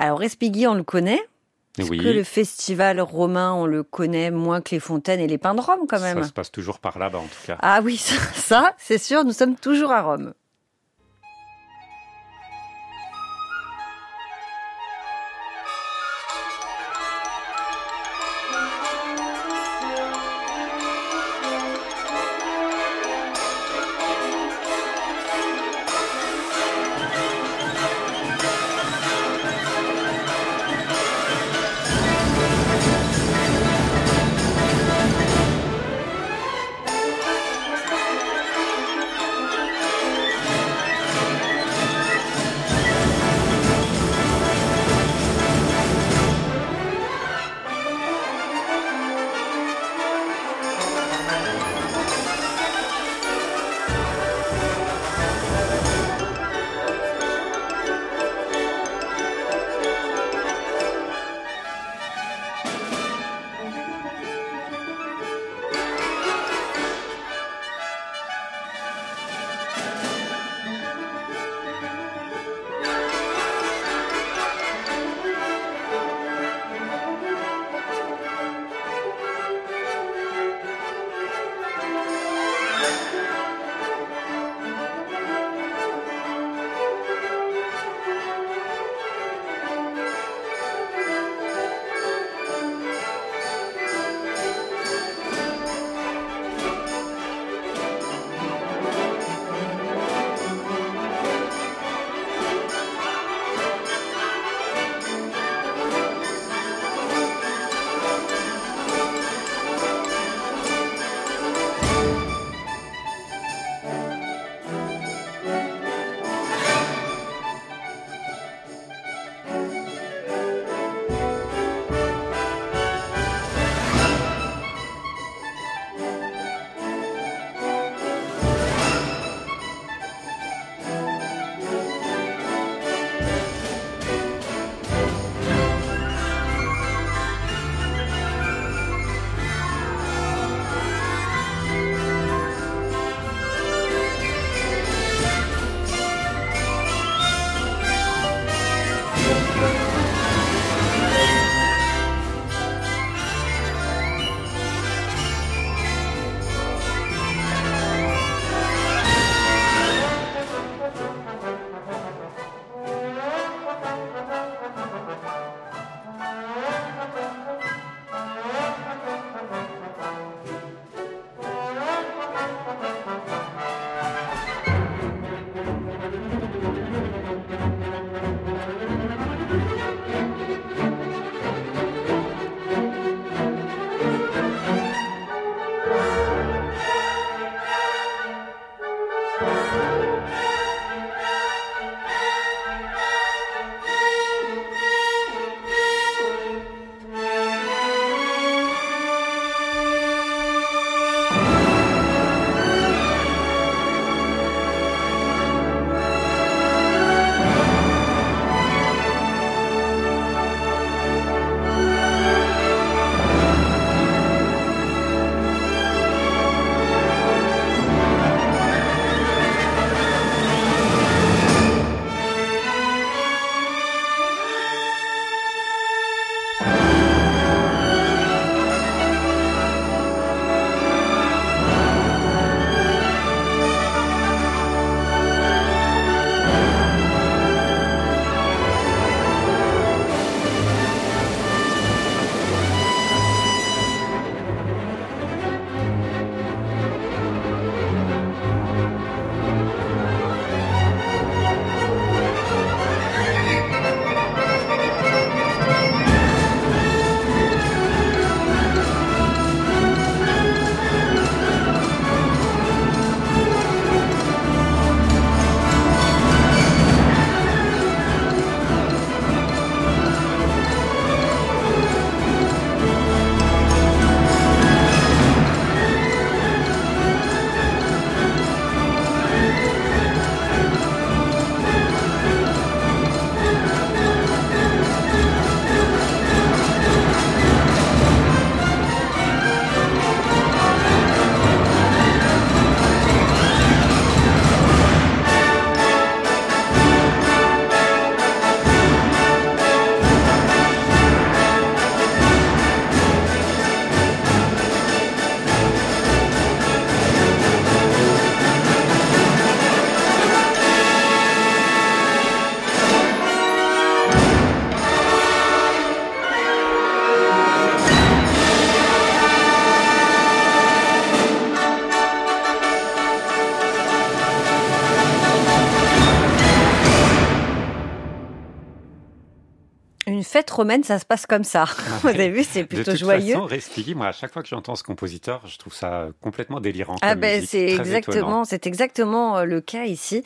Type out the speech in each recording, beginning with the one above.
Alors Respighi, on le connaît. Oui. que le festival romain, on le connaît moins que les fontaines et les pins de Rome quand même Ça se passe toujours par là-bas en tout cas. Ah oui, ça, ça c'est sûr, nous sommes toujours à Rome. Música fête romaine, ça se passe comme ça. Vous avez vu, c'est plutôt joyeux. De toute façon, moi, à chaque fois que j'entends ce compositeur, je trouve ça complètement délirant. Ah ben, c'est exactement, c'est exactement euh, le cas ici.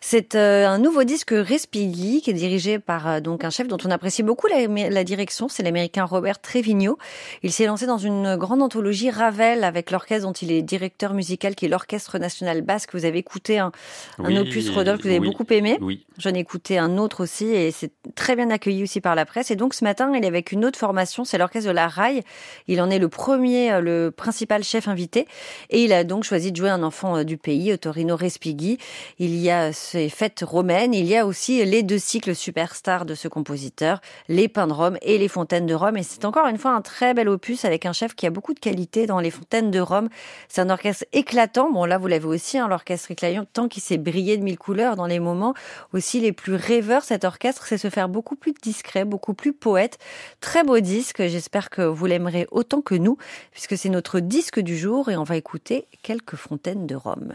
C'est euh, un nouveau disque Respighi qui est dirigé par euh, donc un chef dont on apprécie beaucoup la, la direction, c'est l'américain Robert Trevigno. Il s'est lancé dans une grande anthologie Ravel avec l'orchestre dont il est directeur musical, qui est l'Orchestre National Basque. Vous avez écouté un, un opus Rodolphe que vous avez beaucoup aimé. Oui. J'en ai écouté un autre aussi et c'est très bien accueilli aussi par la presse. Et donc ce matin, il est avec une autre formation, c'est l'orchestre de la RAI. Il en est le premier, euh, le principal chef invité. Et il a donc choisi de jouer un enfant euh, du pays, Torino Respighi. Il y a ces fêtes romaines. Il y a aussi les deux cycles superstars de ce compositeur, les Pins de Rome et les Fontaines de Rome. Et c'est encore une fois un très bel opus avec un chef qui a beaucoup de qualité dans les Fontaines de Rome. C'est un orchestre éclatant. Bon, là, vous l'avez aussi, hein, l'orchestre éclatant qui s'est brillé de mille couleurs dans les moments aussi les plus rêveurs. Cet orchestre, c'est se faire beaucoup plus discret, beaucoup plus poète. Très beau disque, j'espère que vous l'aimerez autant que nous, puisque c'est notre disque du jour et on va écouter quelques fontaines de Rome.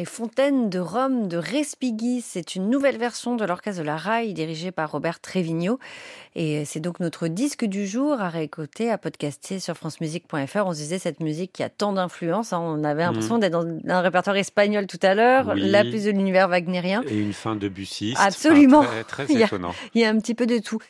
Les Fontaines de Rome de Respighi, c'est une nouvelle version de l'orchestre de la Raille dirigée par Robert Trevigno. Et c'est donc notre disque du jour à réécouter, à podcaster sur francemusique.fr. On se disait cette musique qui a tant d'influence. Hein. On avait l'impression mmh. d'être dans un répertoire espagnol tout à l'heure, la plus de l'univers wagnérien. Et une fin de Bussy. Absolument. très, étonnant. il y a un petit peu de tout.